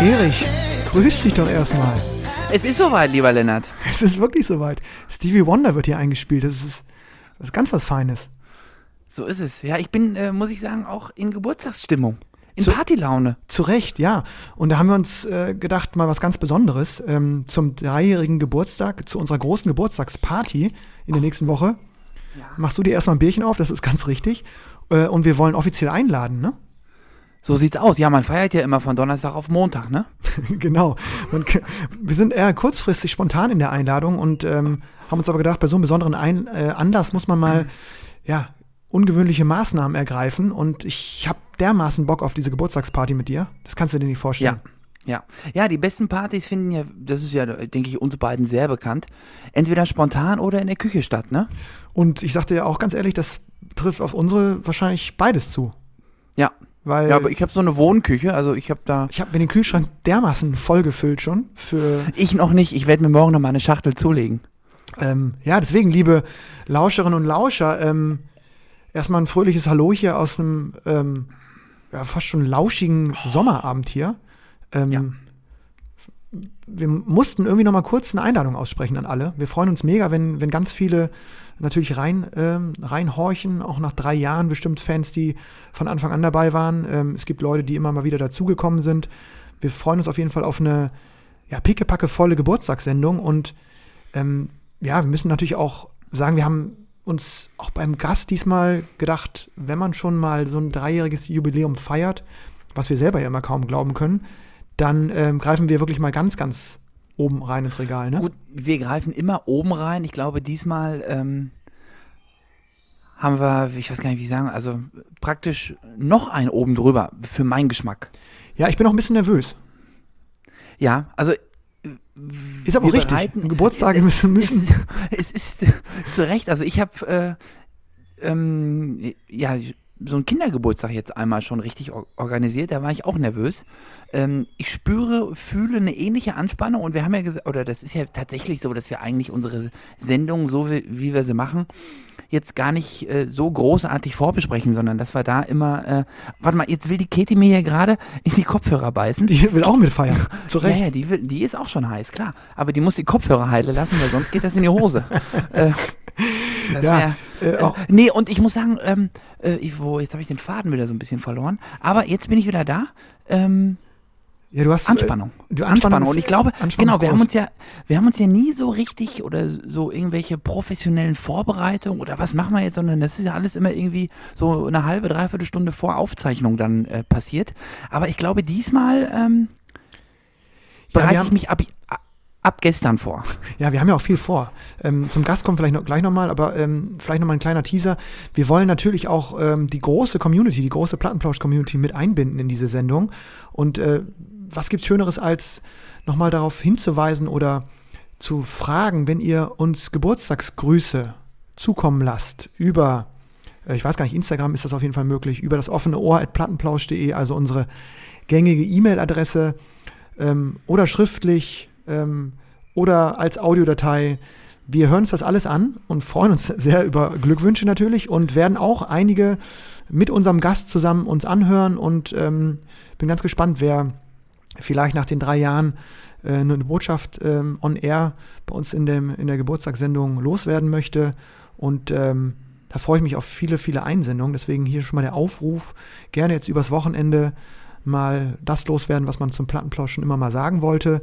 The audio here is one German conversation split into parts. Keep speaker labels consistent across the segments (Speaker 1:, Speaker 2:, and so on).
Speaker 1: Erich, grüß dich doch erstmal.
Speaker 2: Es ist soweit, lieber Lennart.
Speaker 1: Es ist wirklich soweit. Stevie Wonder wird hier eingespielt. Das ist, das ist ganz was Feines.
Speaker 2: So ist es. Ja, ich bin, äh, muss ich sagen, auch in Geburtstagsstimmung. In
Speaker 1: Zu-
Speaker 2: Partylaune.
Speaker 1: Zu Recht, ja. Und da haben wir uns äh, gedacht, mal was ganz Besonderes. Ähm, zum dreijährigen Geburtstag, zu unserer großen Geburtstagsparty in der nächsten Woche. Machst du dir erstmal ein Bierchen auf, das ist ganz richtig. Äh, und wir wollen offiziell einladen, ne?
Speaker 2: So sieht's aus. Ja, man feiert ja immer von Donnerstag auf Montag, ne?
Speaker 1: genau. Man, wir sind eher kurzfristig spontan in der Einladung und ähm, haben uns aber gedacht, bei so einem besonderen Ein äh, Anlass muss man mal ja, ungewöhnliche Maßnahmen ergreifen und ich habe dermaßen Bock auf diese Geburtstagsparty mit dir. Das kannst du dir nicht vorstellen.
Speaker 2: Ja. Ja. Ja, die besten Partys finden ja, das ist ja, denke ich, uns beiden sehr bekannt, entweder spontan oder in der Küche statt, ne?
Speaker 1: Und ich sagte ja auch ganz ehrlich, das trifft auf unsere wahrscheinlich beides zu.
Speaker 2: Ja.
Speaker 1: Weil
Speaker 2: Ja, aber ich habe so eine Wohnküche, also ich habe da.
Speaker 1: ich habe mir den Kühlschrank dermaßen vollgefüllt schon für
Speaker 2: Ich noch nicht, ich werde mir morgen noch mal eine Schachtel zulegen.
Speaker 1: Ähm, ja, deswegen, liebe Lauscherinnen und Lauscher, ähm, erstmal ein fröhliches Hallo hier aus einem ähm, ja, fast schon lauschigen Sommerabend hier. Ähm,
Speaker 2: Ja.
Speaker 1: Wir mussten irgendwie noch mal kurz eine Einladung aussprechen an alle. Wir freuen uns mega, wenn, wenn ganz viele natürlich rein, ähm, reinhorchen, auch nach drei Jahren bestimmt Fans, die von Anfang an dabei waren. Ähm, es gibt Leute, die immer mal wieder dazugekommen sind. Wir freuen uns auf jeden Fall auf eine ja, pickepacke volle Geburtstagssendung und ähm, ja, wir müssen natürlich auch sagen, wir haben uns auch beim Gast diesmal gedacht, wenn man schon mal so ein dreijähriges Jubiläum feiert, was wir selber ja immer kaum glauben können, dann ähm, greifen wir wirklich mal ganz, ganz oben rein ins Regal. Ne?
Speaker 2: Gut, wir greifen immer oben rein. Ich glaube, diesmal ähm, haben wir, ich weiß gar nicht, wie ich sagen, also praktisch noch ein oben drüber für meinen Geschmack.
Speaker 1: Ja, ich bin auch ein bisschen nervös.
Speaker 2: Ja, also
Speaker 1: Ist aber auch richtig.
Speaker 2: bereiten-
Speaker 1: Geburtstage müssen, müssen
Speaker 2: es, es ist zu Recht, also ich habe äh, ähm, ja so einen Kindergeburtstag jetzt einmal schon richtig or organisiert, da war ich auch nervös. Ähm, ich spüre, fühle eine ähnliche Anspannung und wir haben ja gesagt, oder das ist ja tatsächlich so, dass wir eigentlich unsere Sendung, so wie, wie wir sie machen, jetzt gar nicht äh, so großartig vorbesprechen, sondern dass wir da immer, äh, warte mal, jetzt will die Katie mir hier gerade in die Kopfhörer beißen.
Speaker 1: die will auch mitfeiern. Zu Recht.
Speaker 2: Ja, ja, die, will- die ist auch schon heiß, klar. Aber die muss die Kopfhörer heile lassen, weil sonst geht das in die Hose. äh, das
Speaker 1: Ja, äh, auch-
Speaker 2: äh, nee, und ich muss sagen, ähm, äh, ich, wo, jetzt habe ich den Faden wieder so ein bisschen verloren. Aber jetzt bin ich wieder da. Ähm,
Speaker 1: Ja, du hast äh,
Speaker 2: Anspannung.
Speaker 1: du,
Speaker 2: Anspannung.
Speaker 1: ist-
Speaker 2: Und ich glaube,
Speaker 1: Anspannung
Speaker 2: genau, wir haben uns ja, wir haben uns ja nie so richtig oder so irgendwelche professionellen Vorbereitungen oder was machen wir jetzt, sondern das ist ja alles immer irgendwie so eine halbe, dreiviertel Stunde vor Aufzeichnung dann äh, passiert. Aber ich glaube, diesmal ähm, bereite ich
Speaker 1: haben-
Speaker 2: mich ab, ab gestern vor.
Speaker 1: Ja, wir haben ja auch viel vor. Ähm, zum Gast kommen vielleicht noch, gleich nochmal, aber ähm, vielleicht nochmal ein kleiner Teaser. Wir wollen natürlich auch ähm, die große Community, die große Plattenplausch-Community mit einbinden in diese Sendung. Und äh, was gibt's Schöneres, als nochmal darauf hinzuweisen oder zu fragen, wenn ihr uns Geburtstagsgrüße zukommen lasst über, äh, ich weiß gar nicht, Instagram ist das auf jeden Fall möglich, über das offene Ohr at plattenplausch.de, also unsere gängige E-Mail-Adresse ähm, oder schriftlich ähm, oder als Audiodatei. Wir hören uns das alles an und freuen uns sehr über Glückwünsche natürlich und werden auch einige mit unserem Gast zusammen uns anhören und ähm, bin ganz gespannt, wer vielleicht nach den drei Jahren äh, eine Botschaft ähm, on air bei uns in, dem, in der Geburtstagssendung loswerden möchte. Und ähm, da freue ich mich auf viele, viele Einsendungen. Deswegen hier schon mal der Aufruf, gerne jetzt übers Wochenende mal das loswerden, was man zum Plattenplausch schon immer mal sagen wollte.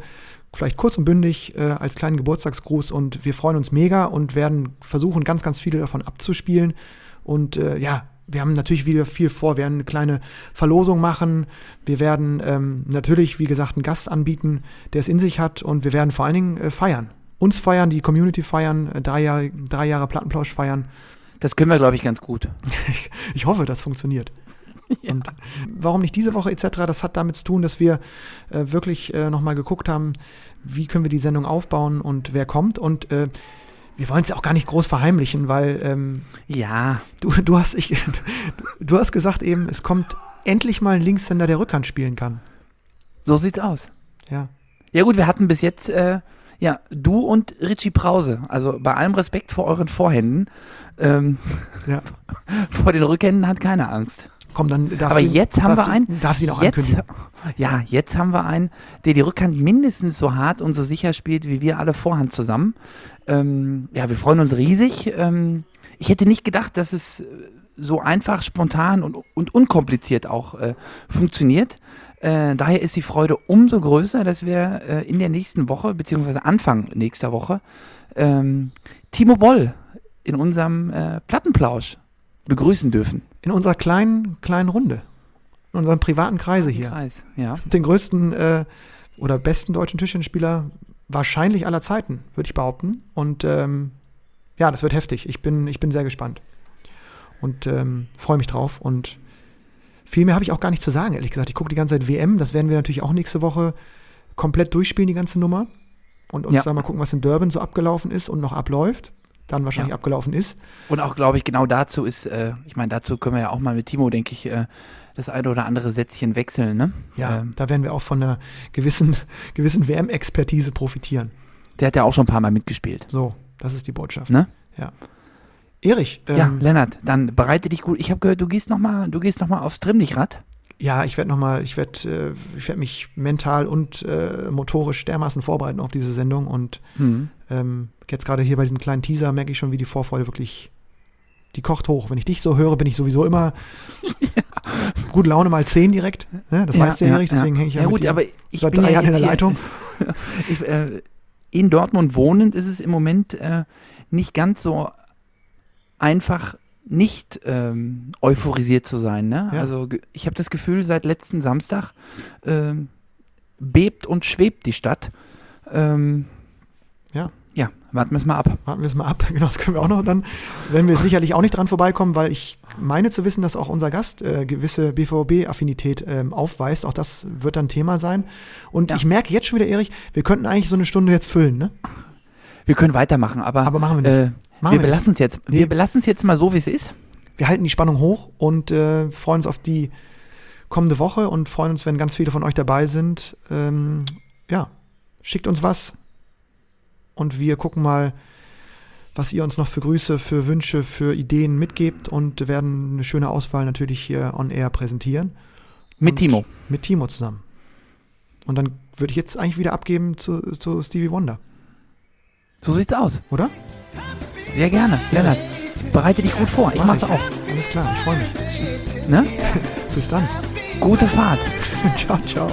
Speaker 1: Vielleicht kurz und bündig äh, als kleinen Geburtstagsgruß und wir freuen uns mega und werden versuchen, ganz, ganz viele davon abzuspielen. Und äh, ja, wir haben natürlich wieder viel vor. Wir werden eine kleine Verlosung machen. Wir werden ähm, natürlich, wie gesagt, einen Gast anbieten, der es in sich hat. Und wir werden vor allen Dingen äh, feiern. Uns feiern, die Community feiern, äh, drei, Jahre, drei Jahre Plattenplausch feiern.
Speaker 2: Das können wir, glaube ich, ganz gut.
Speaker 1: Ich, ich hoffe, das funktioniert. Und warum nicht diese Woche etc., das hat damit zu tun, dass wir äh, wirklich äh, nochmal geguckt haben, wie können wir die Sendung aufbauen und wer kommt. Und äh, wir wollen es ja auch gar nicht groß verheimlichen, weil ähm,
Speaker 2: Ja,
Speaker 1: du, du, hast, ich, du hast gesagt eben, es kommt endlich mal ein Linkshänder, der Rückhand spielen kann.
Speaker 2: so sieht's aus.
Speaker 1: Ja.
Speaker 2: Ja gut, wir hatten bis jetzt, äh, ja, du und Richie Brause. Also bei allem Respekt vor euren Vorhänden. Ähm,
Speaker 1: Ja.
Speaker 2: vor den Rückhänden hat keiner Angst.
Speaker 1: Komm, dann darfst
Speaker 2: Aber
Speaker 1: du,
Speaker 2: jetzt haben wir einen.
Speaker 1: Darfst du ihn auch
Speaker 2: jetzt,
Speaker 1: ankündigen.
Speaker 2: Ja, jetzt haben wir einen, der die Rückhand mindestens so hart und so sicher spielt, wie wir alle Vorhand zusammen. Ähm, ja, wir freuen uns riesig. Ähm, ich hätte nicht gedacht, dass es äh, so einfach, spontan und, und unkompliziert auch äh, funktioniert. Äh, daher ist die Freude umso größer, dass wir äh, in der nächsten Woche, beziehungsweise Anfang nächster Woche, ähm, Timo Boll in unserem äh, Plattenplausch begrüßen dürfen.
Speaker 1: In unserer kleinen, kleinen Runde. In unserem privaten Kreise hier.
Speaker 2: Kreis, ja.
Speaker 1: Den größten äh, oder besten deutschen Tischtennisspieler wahrscheinlich aller Zeiten, würde ich behaupten. Und ähm, ja, das wird heftig. Ich bin, ich bin sehr gespannt. Und ähm, freue mich drauf. Und viel mehr habe ich auch gar nicht zu sagen, ehrlich gesagt. Ich gucke die ganze Zeit WM. Das werden wir natürlich auch nächste Woche komplett durchspielen, die ganze Nummer. Und uns
Speaker 2: Ja.
Speaker 1: da mal gucken, was in Durban so abgelaufen ist und noch abläuft. Dann wahrscheinlich
Speaker 2: Ja.
Speaker 1: abgelaufen ist.
Speaker 2: Und auch, glaube ich, genau dazu ist, äh, ich meine, dazu können wir ja auch mal mit Timo, denke ich, äh, das eine oder andere Sätzchen wechseln, ne?
Speaker 1: Ja,
Speaker 2: Ähm,
Speaker 1: da werden wir auch von einer gewissen, gewissen WM-Expertise profitieren.
Speaker 2: der hat ja auch schon ein paar Mal mitgespielt.
Speaker 1: So, das ist die Botschaft.
Speaker 2: Ne?
Speaker 1: Ja. Erich, ähm,
Speaker 2: ja, Lennart, dann bereite dich gut. Ich habe gehört, du gehst nochmal, du gehst noch mal aufs Trimmlichrad.
Speaker 1: Ja, ich werde nochmal, ich werde äh, ich werd mich mental und äh, motorisch dermaßen vorbereiten auf diese Sendung und
Speaker 2: Hm.
Speaker 1: ähm, jetzt gerade hier bei diesem kleinen Teaser merke ich schon, wie die Vorfreude wirklich, die kocht hoch. Wenn ich dich so höre, bin ich sowieso immer gute Laune mal 10 direkt. Ne? Das weißt du ja, Erich, deswegen hänge ich ja,
Speaker 2: Ja gut, aber ich
Speaker 1: seit
Speaker 2: bin
Speaker 1: drei
Speaker 2: ja
Speaker 1: Jahren in der
Speaker 2: hier-
Speaker 1: Leitung.
Speaker 2: Ich, äh, in Dortmund wohnend ist es im Moment äh, nicht ganz so einfach, nicht ähm, euphorisiert zu sein. Ne?
Speaker 1: Ja.
Speaker 2: Also ich habe das Gefühl, seit letzten Samstag ähm, bebt und schwebt die Stadt. Ähm,
Speaker 1: Ja.
Speaker 2: Ja, warten wir es mal ab.
Speaker 1: Warten wir es mal ab. Genau, das können wir auch noch. Dann werden wir sicherlich auch nicht dran vorbeikommen, weil ich meine zu wissen, dass auch unser Gast äh, gewisse BVB-Affinität ähm, aufweist. Auch das wird dann Thema sein. Und
Speaker 2: Ja.
Speaker 1: ich merke jetzt schon wieder, Erich, wir könnten eigentlich so eine Stunde jetzt füllen, ne?
Speaker 2: Wir können weitermachen, aber,
Speaker 1: Aber machen wir nicht.
Speaker 2: äh,
Speaker 1: Machen
Speaker 2: wir belassen es jetzt.
Speaker 1: Nee.
Speaker 2: Wir belassen es jetzt mal so, wie es ist.
Speaker 1: Wir halten die Spannung hoch und äh, freuen uns auf die kommende Woche und freuen uns, wenn ganz viele von euch dabei sind. Ähm, ja, schickt uns was und wir gucken mal, was ihr uns noch für Grüße, für Wünsche, für Ideen mitgebt und werden eine schöne Auswahl natürlich hier on air präsentieren.
Speaker 2: Mit
Speaker 1: Und
Speaker 2: Timo.
Speaker 1: Mit Timo zusammen. Und dann würde ich jetzt eigentlich wieder abgeben zu, zu Stevie Wonder,
Speaker 2: So sieht's aus.
Speaker 1: oder?
Speaker 2: Sehr gerne. Lennart, bereite dich gut vor. Ich
Speaker 1: Mach
Speaker 2: mach's auch.
Speaker 1: Alles klar, ich freue mich.
Speaker 2: Ne?
Speaker 1: Bis dann.
Speaker 2: Gute Fahrt.
Speaker 1: ciao, ciao.